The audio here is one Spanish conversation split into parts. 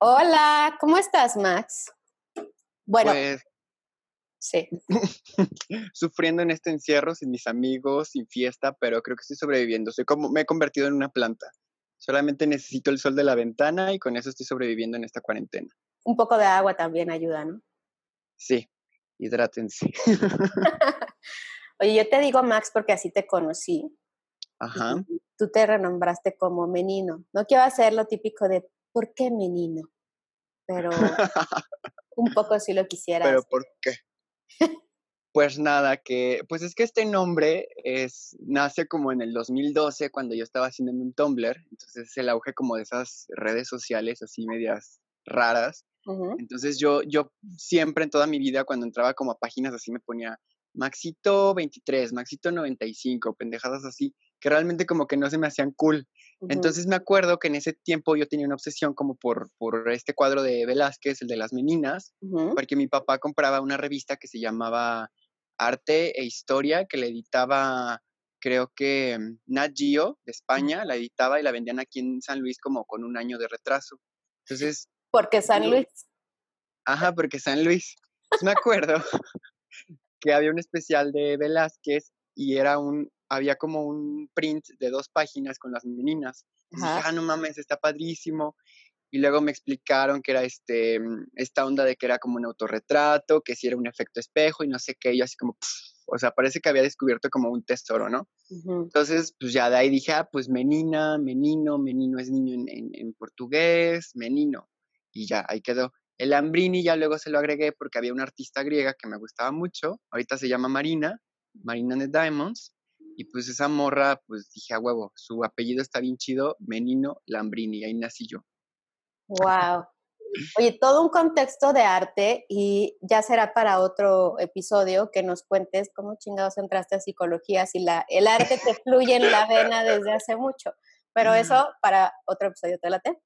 Hola, ¿cómo estás, Max? Bueno, Pues sí. sufriendo en este encierro sin mis amigos, sin fiesta, pero creo que estoy sobreviviendo. Soy como, me he convertido en una planta. Solamente necesito el sol de la ventana y con eso estoy sobreviviendo en esta cuarentena. Un poco de agua también ayuda, ¿no? Sí, hidrátense. Oye, yo te digo Max porque así te conocí. Ajá. Tú te renombraste como Menino. No quiero hacer lo típico de ¿por qué Menino? Pero un poco sí lo quisiera. pero. ¿por qué? Pues nada, que pues es que este nombre es nace como en el 2012 cuando yo estaba haciendo un Tumblr, entonces es el auge como de esas redes sociales así medias raras. Entonces yo, yo siempre en toda mi vida cuando entraba como a páginas así me ponía Maxito 23, Maxito 95, pendejadas así, que realmente como que no se me hacían cool. Entonces me acuerdo que en ese tiempo yo tenía una obsesión como por, por este cuadro de Velázquez, el de las meninas, porque mi papá compraba una revista que se llamaba Arte e Historia, que la editaba, creo que mm, Nat Geo de España, la editaba y la vendían aquí en San Luis como con un año de retraso. Entonces, Porque San Luis. Ajá, porque San Luis. Pues me acuerdo que había un especial de Velázquez y era un, había como un print de dos páginas con las meninas. Y dije, ah, no mames, está padrísimo. Y luego me explicaron que era este, mm, esta onda de que era como un autorretrato, que si era un efecto espejo y no sé qué. Y yo así como, pf, o sea, parece que había descubierto como un tesoro, ¿no? Ujú. Entonces, pues ya de ahí dije, ah, pues menina, menino, menino es niño en, en- en portugués, menino. Y ya, ahí quedó. El Ambrini ya luego se lo agregué porque había una artista griega que me gustaba mucho. Ahorita se llama Marina, Marina de Diamonds. Y pues esa morra, pues dije, a huevo, su apellido está bien chido, Menino Lambrini, ahí nací yo. Wow. Oye, todo un contexto de arte y ya será para otro episodio que nos cuentes cómo chingados entraste a psicología si la, el arte te fluye en la vena desde hace mucho. Pero eso para otro episodio, ¿te late?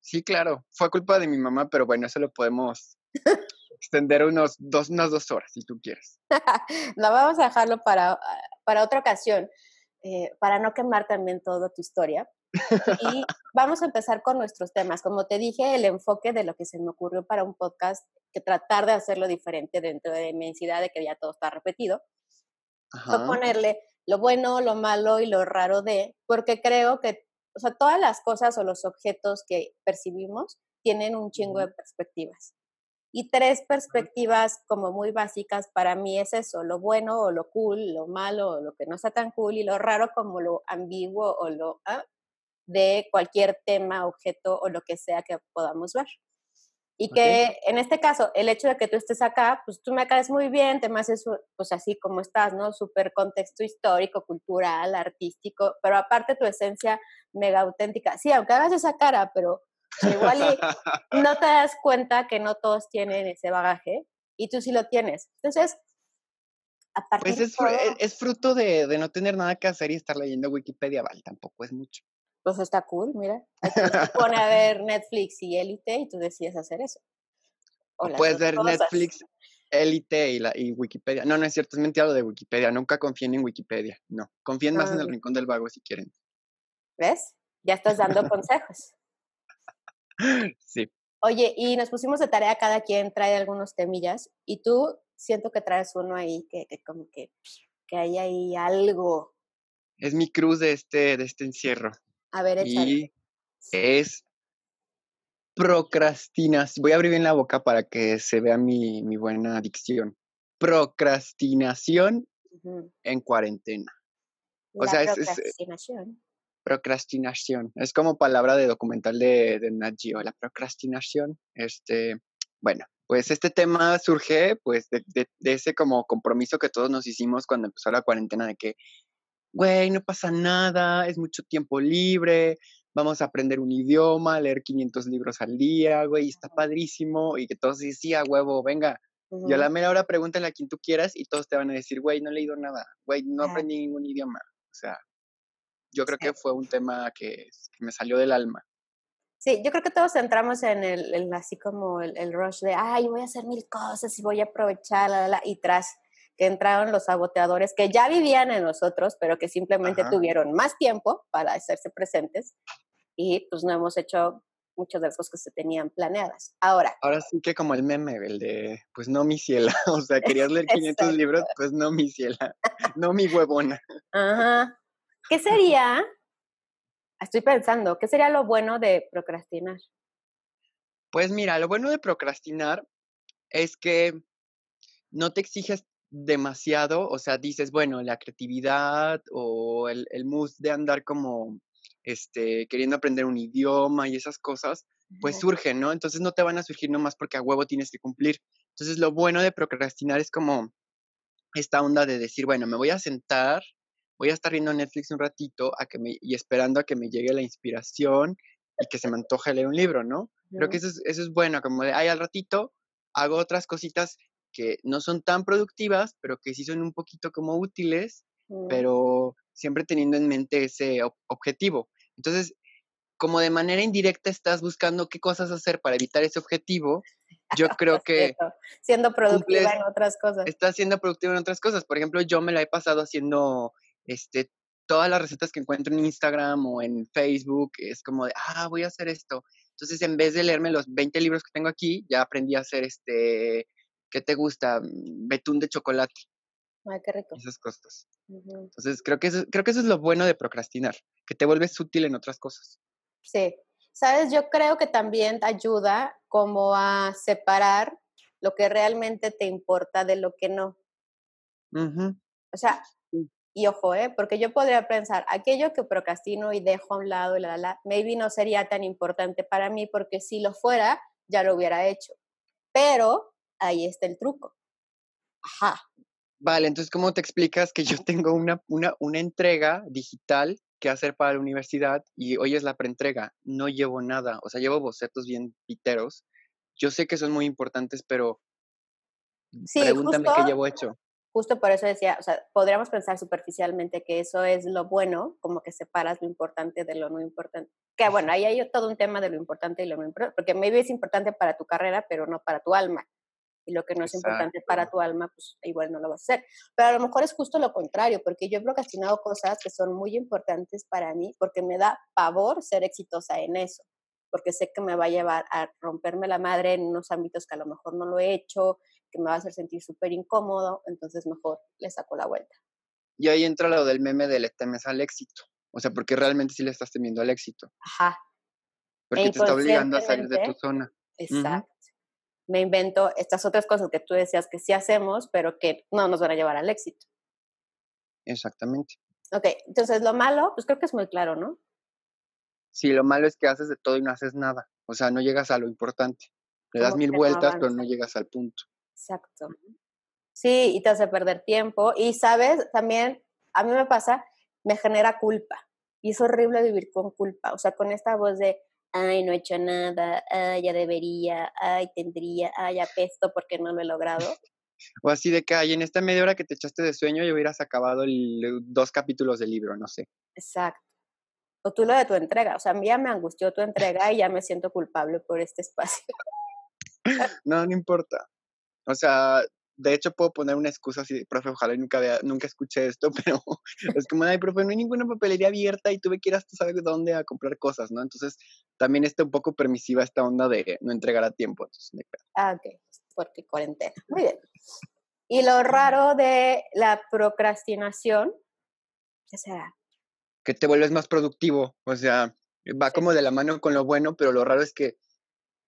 Sí, claro, fue culpa de mi mamá, pero bueno, eso lo podemos extender unos dos, unas dos horas, si tú quieres. No, vamos a dejarlo para, para otra ocasión, eh, para no quemar también toda tu historia. Y vamos a empezar con nuestros temas. Como te dije, el enfoque de lo que se me ocurrió para un podcast, que tratar de hacerlo diferente dentro de mi inmensidad de que ya todo está repetido, fue Ajá. ponerle lo bueno, lo malo y lo raro de, porque creo que, o sea, todas las cosas o los objetos que percibimos tienen un chingo de perspectivas. Y tres perspectivas como muy básicas para mí es eso, lo bueno o lo cool, lo malo o lo que no está tan cool y lo raro como lo ambiguo o lo ah, de cualquier tema, objeto o lo que sea que podamos ver. Y que en este caso, el hecho de que tú estés acá, pues tú me caes muy bien, te me haces pues así como estás, ¿no? Súper contexto histórico, cultural, artístico, pero aparte tu esencia mega auténtica. Sí, aunque hagas esa cara, pero igual y no te das cuenta que no todos tienen ese bagaje y tú sí lo tienes. Entonces, a partir Pues es, fru- todo, es fruto de, de no tener nada que hacer y estar leyendo Wikipedia, Val, tampoco es mucho. pues está cool, mira. Pone a ver Netflix y Élite y tú decides hacer eso. O puedes ver cosas. Netflix, Elite y, la, y Wikipedia. No, no es cierto, es mentira lo de Wikipedia. Nunca confíen en Wikipedia. No, confíen más en el Ah. rincón del vago si quieren. ¿Ves? Ya estás dando consejos. Sí. Oye, y nos pusimos de tarea, cada quien trae algunos temillas, y tú siento que traes uno ahí que, que como que, que hay ahí algo. Es mi cruz de este, de este encierro. A ver, échale. Y es procrastinación. Voy a abrir bien la boca para que se vea mi, mi buena dicción. Procrastinación en cuarentena. o sea, es- es, eh, procrastinación. Es como palabra de documental de, de Nat Geo, la procrastinación. Este, bueno, pues este tema surge pues de, de- de ese como compromiso que todos nos hicimos cuando empezó la cuarentena de que, güey, no pasa nada, es mucho tiempo libre, vamos a aprender un idioma, leer 500 libros al día, güey, está padrísimo, y que todos a huevo, venga. Y a la mera hora pregúntale a quien tú quieras y todos te van a decir, güey, no he leído nada, güey, no aprendí ningún idioma. O sea, yo creo Sí. que fue un tema que, que me salió del alma. Sí, yo creo que todos entramos en el, así como el, el rush de, ay, voy a hacer mil cosas y voy a aprovechar, la, la", y tras que entraron los saboteadores que ya vivían en nosotros, pero que simplemente Ajá. tuvieron más tiempo para hacerse presentes y pues no hemos hecho muchas de las cosas que se tenían planeadas. Ahora. Ahora sí que como el meme, el de, pues no mi ciela, o sea, querías leer 500 libros, pues no mi ciela, no mi huevona. Ajá. ¿Qué sería, estoy pensando, qué sería lo bueno de procrastinar? Pues mira, lo bueno de procrastinar es que no te exiges demasiado, o sea, dices, bueno, la creatividad o el, el mood de andar como este, queriendo aprender un idioma y esas cosas, pues surgen, ¿no? Entonces no te van a surgir nomás porque a huevo tienes que cumplir. Entonces lo bueno de procrastinar es como esta onda de decir, bueno, me voy a sentar, voy a estar viendo Netflix un ratito a que me, y esperando a que me llegue la inspiración y que se me antoje leer un libro, ¿no? Creo que eso es, eso es bueno, como de, ay, al ratito hago otras cositas que no son tan productivas, pero que sí son un poquito como útiles, pero siempre teniendo en mente ese objetivo. Entonces, como de manera indirecta estás buscando qué cosas hacer para evitar ese objetivo, yo creo que... siendo productiva en otras cosas. Estás siendo productiva en otras cosas. Por ejemplo, yo me la he pasado haciendo este, todas las recetas que encuentro en Instagram o en Facebook. Es como de, ah, voy a hacer esto. Entonces, en vez de leerme los 20 libros que tengo aquí, ya aprendí a hacer este, ¿qué te gusta? Mm, betún de chocolate. Ay, qué rico. Esas cosas. Entonces, creo que, eso, creo que eso es lo bueno de procrastinar, que te vuelves útil en otras cosas. Sí. Sabes, yo creo que también ayuda como a separar lo que realmente te importa de lo que no. O sea, y ojo, ¿eh? porque yo podría pensar, aquello que procrastino y dejo a un lado, y la, la, maybe no sería tan importante para mí, porque si lo fuera, ya lo hubiera hecho. Pero ahí está el truco. Ajá. Vale, entonces, ¿cómo te explicas que yo tengo una, una, una entrega digital que hacer para la universidad y hoy es la preentrega? No llevo nada, o sea, llevo bocetos bien piteros. Yo sé que son muy importantes, pero sí, pregúntame qué llevo hecho. Justo por eso decía, o sea, podríamos pensar superficialmente que eso es lo bueno, como que separas lo importante de lo no importante. Que bueno, ahí hay todo un tema de lo importante y lo no importante, porque maybe es importante para tu carrera, pero no para tu alma y lo que no es importante para tu alma, pues igual no lo vas a hacer. Pero a lo mejor es justo lo contrario, porque yo he procrastinado cosas que son muy importantes para mí, porque me da pavor ser exitosa en eso, porque sé que me va a llevar a romperme la madre en unos ámbitos que a lo mejor no lo he hecho, que me va a hacer sentir súper incómodo, entonces mejor le saco la vuelta. Y ahí entra lo del meme de le temes al éxito, o sea, porque realmente sí le estás temiendo al éxito. Ajá. Porque te está obligando a salir de tu zona. Exacto me invento estas otras cosas que tú decías que sí hacemos, pero que no nos van a llevar al éxito. Exactamente. Ok, entonces lo malo, pues creo que es muy claro, ¿no? Sí, lo malo es que haces de todo y no haces nada. O sea, no llegas a lo importante. Le das mil vueltas, pero no llegas al punto. Exacto. Sí, y te hace perder tiempo. Y sabes, también, a mí me pasa, me genera culpa. Y es horrible vivir con culpa. O sea, con esta voz de, ay, no he hecho nada, ay, ya debería, ay, tendría, ay, apesto porque no lo he logrado. O así de que, ay, en esta media hora que te echaste de sueño, ya hubieras acabado dos capítulos del libro, no sé. Exacto. O tú lo de tu entrega, o sea, a mí ya me angustió tu entrega y ya me siento culpable por este espacio. no, no importa. O sea, de hecho puedo poner una excusa así, profe, ojalá nunca vea, nunca escuché esto, pero es como, ay, profe, no hay ninguna papelería abierta y tú me quieras tú sabes dónde a comprar cosas, ¿no? Entonces, también está un poco permisiva esta onda de no entregar a tiempo. ah, ok, porque cuarentena. Muy bien. Y lo raro de la procrastinación, ¿qué será? Que te vuelves más productivo, o sea, va como de la mano con lo bueno, pero lo raro es que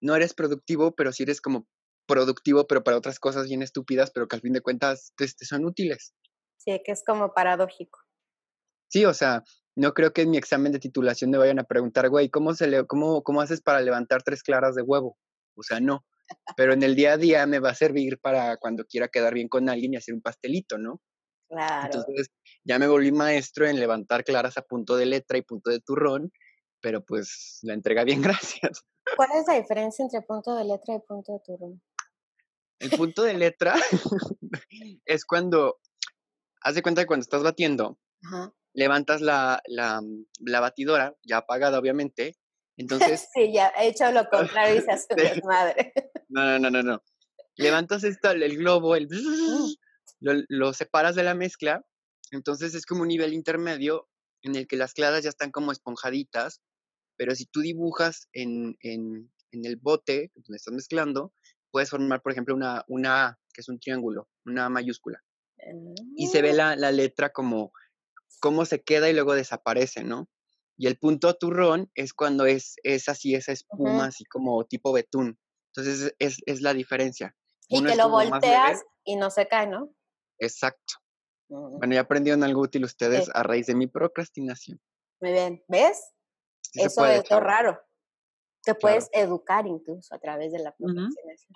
no eres productivo, pero sí eres como productivo, pero para otras cosas bien estúpidas, pero que al fin de cuentas te, son útiles. Sí, que es como paradójico. Sí, o sea, no creo que en mi examen de titulación me vayan a preguntar, güey, ¿cómo, se le, cómo, ¿cómo haces para levantar tres claras de huevo? O sea, no. Pero en el día a día me va a servir para cuando quiera quedar bien con alguien y hacer un pastelito, ¿no? Claro. Entonces, ya me volví maestro en levantar claras a punto de letra y punto de turrón, pero pues la entrega bien, gracias. ¿Cuál es la diferencia entre punto de letra y punto de turrón? El punto de letra es cuando, haz de cuenta que cuando estás batiendo, levantas la, la, la, batidora, ya apagada obviamente, entonces... sí, ya he hecho lo contrario y se hace desmadre. no, no, no, no, no. Levantas esto, el globo, el... Lo, lo separas de la mezcla, entonces es como un nivel intermedio en el que las claras ya están como esponjaditas pero si tú dibujas en, en, en el bote donde estás mezclando, puedes formar, por ejemplo, una, una que es un triángulo, una mayúscula. Y se ve Ah, la, la letra como cómo se queda y luego desaparece, ¿no? Y el punto turrón es cuando es, es así, esa espuma, ujú. así como tipo betún. Entonces es, es la diferencia. Y Uno que lo volteas y no se cae, ¿no? Exacto. Mm, Bueno, ya aprendieron algo útil ustedes Sí, a raíz de mi procrastinación. muy bien. ¿Ves? Sí Eso es raro. Te Claro. puedes educar incluso a través de la procrastinación.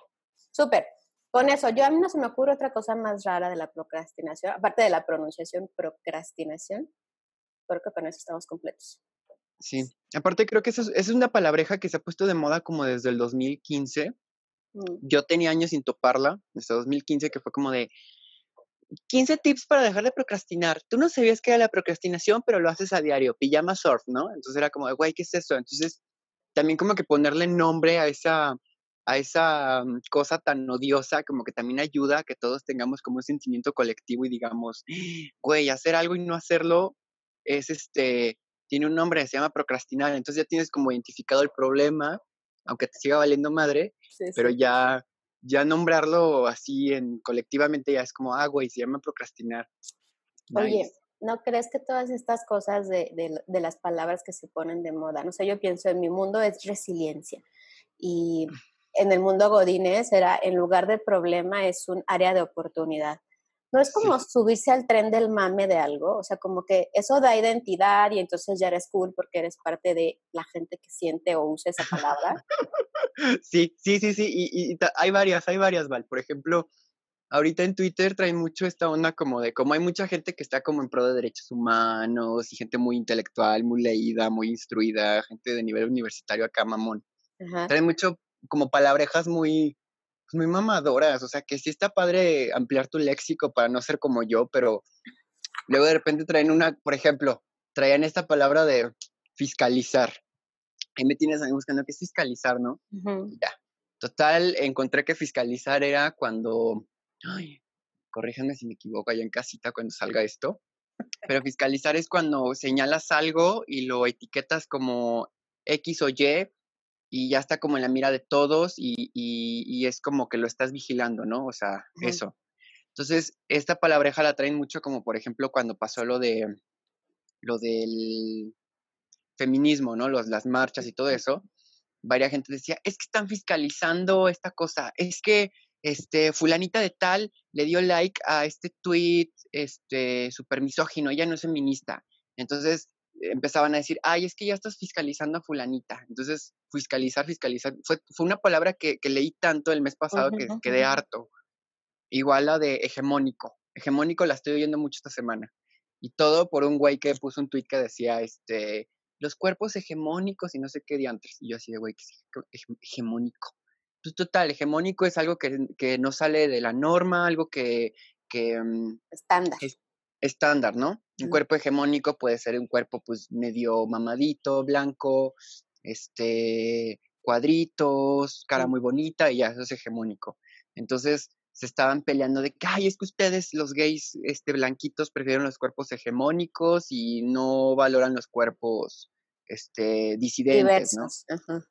Súper. Con eso, yo a mí no se me ocurre otra cosa más rara de la procrastinación, aparte de la pronunciación procrastinación. Creo que con eso estamos completos. Sí. Aparte creo que es, esa es una palabreja que se ha puesto de moda como desde el 2015. Mm, Yo tenía años sin toparla, desde 2015, que fue como de 15 tips para dejar de procrastinar. Tú no sabías qué era la procrastinación, pero lo haces a diario. Pijama surf, ¿no? Entonces era como de, güey, ¿qué es eso? Entonces también como que ponerle nombre a esa, a esa mm, cosa tan odiosa, como que también ayuda a que todos tengamos como un sentimiento colectivo y digamos, güey, hacer algo y no hacerlo es este, tiene un nombre, se llama procrastinar. Entonces ya tienes como identificado el problema, aunque te siga valiendo madre, Sí, pero sí. ya, ya nombrarlo así en colectivamente ya es como, ah, güey, se llama procrastinar. Oye, Nice. ¿No crees que todas estas cosas de, de- de las palabras que se ponen de moda, no sé, yo pienso en mi mundo es resiliencia y en el mundo godínez era, en lugar de problema, es un área de oportunidad. No es Sí. como subirse al tren del mame de algo, o sea, como que eso da identidad y entonces ya eres cool porque eres parte de la gente que siente o usa esa palabra. Sí, sí, sí, sí, y, y hay varias, hay varias, Val. Por ejemplo, ahorita en Twitter traen mucho esta onda como de, como hay mucha gente que está como en pro de derechos humanos y gente muy intelectual, muy leída, muy instruida, gente de nivel universitario acá, mamón. Ajá. Traen mucho como palabrejas muy, pues, muy mamadoras, o sea, que sí está padre ampliar tu léxico para no ser como yo, pero luego de repente traen una, por ejemplo, traían esta palabra de fiscalizar. Ahí me tienes ahí buscando qué es fiscalizar, ¿no? Ujú. Ya. Total, encontré que fiscalizar era cuando, ay, corríjanme si me equivoco allá en casita cuando salga esto, pero fiscalizar es cuando señalas algo y lo etiquetas como X o Y y ya está como en la mira de todos y, y- y es como que lo estás vigilando, ¿no? O sea, Ujú. eso. Entonces, esta palabreja la traen mucho como, por ejemplo, cuando pasó lo de, lo del feminismo, ¿no? Los, las marchas y todo eso, varia gente decía, es que están fiscalizando esta cosa, es que este, fulanita de tal le dio like a este tweet, este, súper misógino, ella no es feminista. Entonces empezaban a decir, ay, es que ya estás fiscalizando a fulanita. Entonces, fiscalizar, fiscalizar, fue, fue una palabra que, que leí tanto el mes pasado que quedé harto. Igual la de hegemónico. Hegemónico la estoy oyendo mucho esta semana. Y todo por un güey que puso un tweet que decía, este, los cuerpos hegemónicos y no sé qué diantres. Y yo así de, güey, ¿qué es hege- hege- hegemónico? Pues total, hegemónico es algo que, que no sale de la norma, algo que, que mm, Estándar. es estándar, ¿no? Un cuerpo hegemónico puede ser un cuerpo pues medio mamadito, blanco, este, cuadritos, cara Mm. muy bonita y ya, eso es hegemónico. Entonces se estaban peleando de que, ay, es que ustedes, los gays este, blanquitos, prefieren los cuerpos hegemónicos y no valoran los cuerpos este, disidentes, ¿no?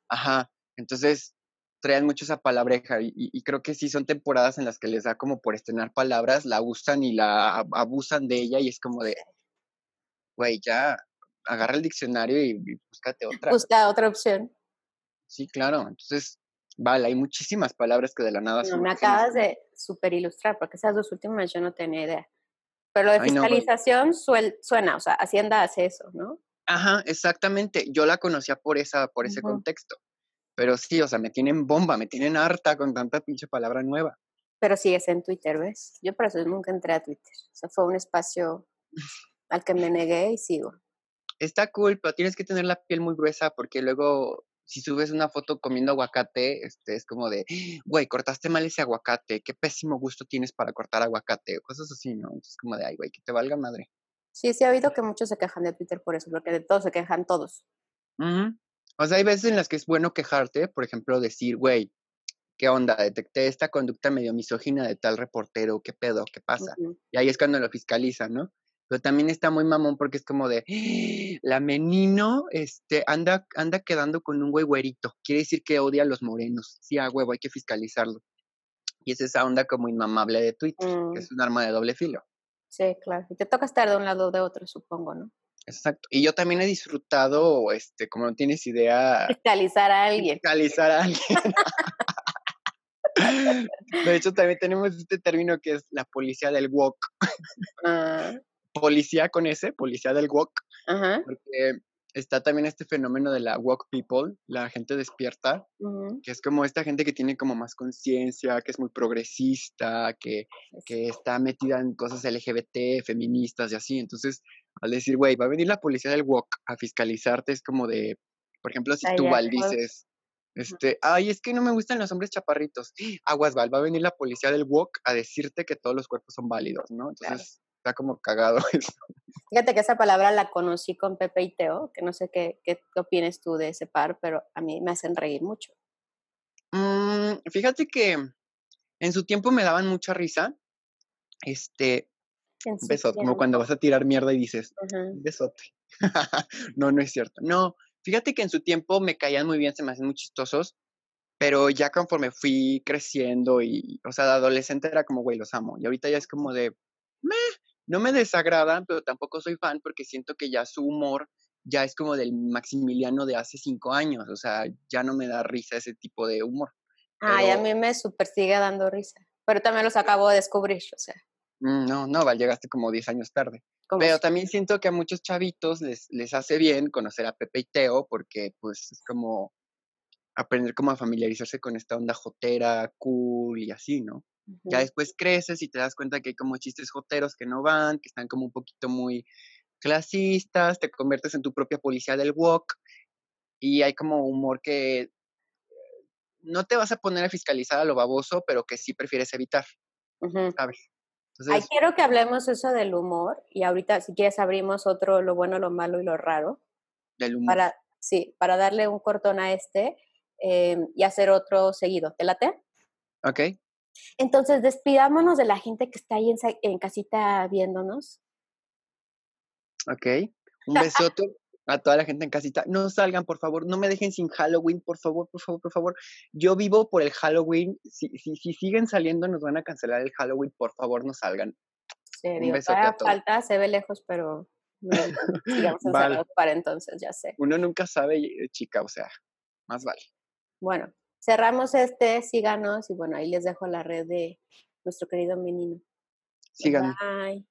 Ajá. Entonces traen mucho esa palabreja y, creo que sí son temporadas en las que les da como por estrenar palabras, la usan y la ab- abusan de ella y es como de, güey, ya agarra el diccionario y, y búscate otra. Busca otra opción. Sí, claro. Entonces, vale, hay muchísimas palabras que de la nada No, me acabas de super ilustrar, porque esas dos últimas yo no tenía idea. Pero lo de Ay, no, güey. fiscalización suel- suena, o sea, Hacienda hace eso, ¿no? Ajá, exactamente. Yo la conocía por esa, por ese contexto. Pero sí, o sea, me tienen bomba, me tienen harta con tanta pinche palabra nueva. Pero sigues en Twitter, ¿ves? Yo por eso nunca entré a Twitter. O sea, fue un espacio al que me negué y sigo. Está cool, pero tienes que tener la piel muy gruesa porque luego si subes una foto comiendo aguacate, este es como de, güey, cortaste mal ese aguacate, qué pésimo gusto tienes para cortar aguacate, o cosas así, ¿no? Entonces como de, ay, güey, que te valga madre. Sí, sí ha habido que muchos se quejan de Twitter por eso, porque de todos se quejan todos. Ujú. O sea, hay veces en las que es bueno quejarte, por ejemplo, decir, güey, ¿qué onda? Detecté esta conducta medio misógina de tal reportero, ¿qué pedo? ¿Qué pasa? Y ahí es cuando lo fiscalizan, ¿no? pero también está muy mamón porque es como de, ¡Ah! la menino este, anda, anda quedando con un güey güerito, quiere decir que odia a los morenos, sí, a huevo, hay que fiscalizarlo. Y es esa onda como inmamable de Twitter, que Mm, es un arma de doble filo. sí, claro. Y te toca estar de un lado o de otro, supongo, ¿no? Exacto. Y yo también he disfrutado, este, como no tienes idea, Fiscalizar a alguien. fiscalizar a alguien. De hecho, también tenemos este término que es la policía del walk. Ah, Policía con ese, policía del walk, ajá. porque está también este fenómeno de la walk people, la gente despierta, que es como esta gente que tiene como más conciencia, que es muy progresista, que, que está metida en cosas LGBT, feministas y así. Entonces, al decir, güey, va a venir la policía del walk a fiscalizarte, es como de, por ejemplo, si tú, Val, dices, este, ay, es que no me gustan los hombres chaparritos. Aguas, Val, va a venir la policía del walk a decirte que todos los cuerpos son válidos, ¿no? Entonces, está como cagado eso. Fíjate que esa palabra la conocí con Pepe y Teo, que no sé qué, qué, qué opines tú de ese par, pero a mí me hacen reír mucho. Mm, fíjate que en su tiempo me daban mucha risa. Este, un besote, como tiempo. cuando vas a tirar mierda y dices, Ajá. un besote. no, no es cierto. No, fíjate que en su tiempo me caían muy bien, se me hacen muy chistosos, pero ya conforme fui creciendo y, o sea, de adolescente era como, güey, los amo. Y ahorita ya es como de, meh, no me desagradan, pero tampoco soy fan porque siento que ya su humor ya es como del Maximiliano de hace cinco años, o sea, ya no me da risa ese tipo de humor. Ay, a Pero- mí me super sigue dando risa. Pero también los acabo de descubrir, o sea, Mm, No, no, Val, llegaste como 10 años tarde. Pero también siento que a muchos chavitos les, les hace bien conocer a Pepe y Teo porque pues es como aprender como a familiarizarse con esta onda jotera, cool y así, ¿no? Ya Ujú. después creces y te das cuenta que hay como chistes joteros que no van, que están como un poquito muy clasistas, te conviertes en tu propia policía del walk y hay como humor que no te vas a poner a fiscalizar a lo baboso, pero que sí prefieres evitar, Ujú. ¿sabes? Ay, Entonces, quiero que hablemos eso del humor y ahorita si quieres abrimos otro, lo bueno, lo malo y lo raro, del humor. para, sí, para darle un cortón a este eh, y hacer otro seguido. ¿Te late? ¿Ok? Entonces, despidámonos de la gente que está ahí en, casita viéndonos. Ok. Un besote a toda la gente en casita. No salgan, por favor. No me dejen sin Halloween, por favor, por favor, por favor. Yo vivo por el Halloween. Si, si, si siguen saliendo, nos van a cancelar el Halloween. Por favor, no salgan. Sí, Un digo, besote a todavía todos. falta, se ve lejos, pero sigamos Vale. para entonces, ya sé. Uno nunca sabe, eh, chica, o sea, más vale. Bueno, cerramos este, síganos y bueno, ahí les dejo la red de nuestro querido menino. Síganme. Bye.